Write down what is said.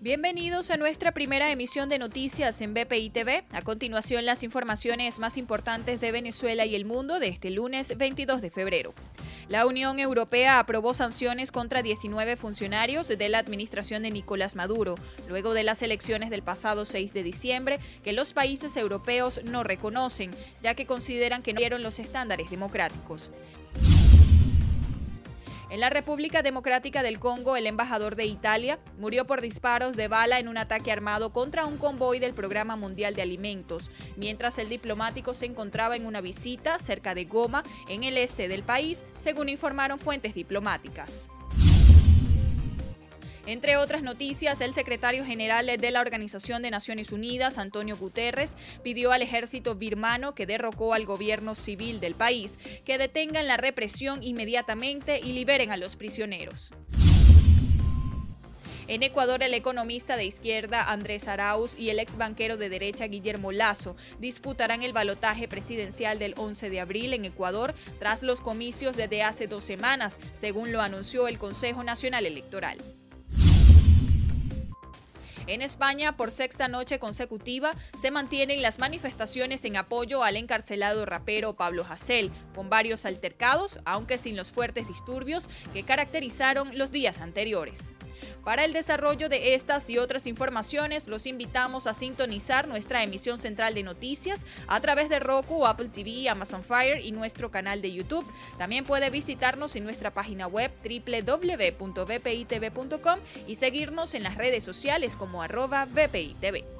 Bienvenidos a nuestra primera emisión de noticias en BPI TV. A continuación, las informaciones más importantes de Venezuela y el mundo de este lunes 22 de febrero. La Unión Europea aprobó sanciones contra 19 funcionarios de la administración de Nicolás Maduro, luego de las elecciones del pasado 6 de diciembre, que los países europeos no reconocen, ya que consideran que no dieron los estándares democráticos. En la República Democrática del Congo, el embajador de Italia murió por disparos de bala en un ataque armado contra un convoy del Programa Mundial de Alimentos, mientras el diplomático se encontraba en una visita cerca de Goma, en el este del país, según informaron fuentes diplomáticas. Entre otras noticias, el secretario general de la Organización de Naciones Unidas, Antonio Guterres, pidió al ejército birmano que derrocó al gobierno civil del país que detengan la represión inmediatamente y liberen a los prisioneros. En Ecuador, el economista de izquierda Andrés Arauz y el ex banquero de derecha Guillermo Lazo disputarán el balotaje presidencial del 11 de abril en Ecuador tras los comicios desde hace dos semanas, según lo anunció el Consejo Nacional Electoral. En España, por sexta noche consecutiva, se mantienen las manifestaciones en apoyo al encarcelado rapero Pablo Hasél, con varios altercados, aunque sin los fuertes disturbios que caracterizaron los días anteriores. Para el desarrollo de estas y otras informaciones, los invitamos a sintonizar nuestra emisión central de noticias a través de Roku, Apple TV, Amazon Fire y nuestro canal de YouTube. También puede visitarnos en nuestra página web www.bpitv.com y seguirnos en las redes sociales como arroba bpitv.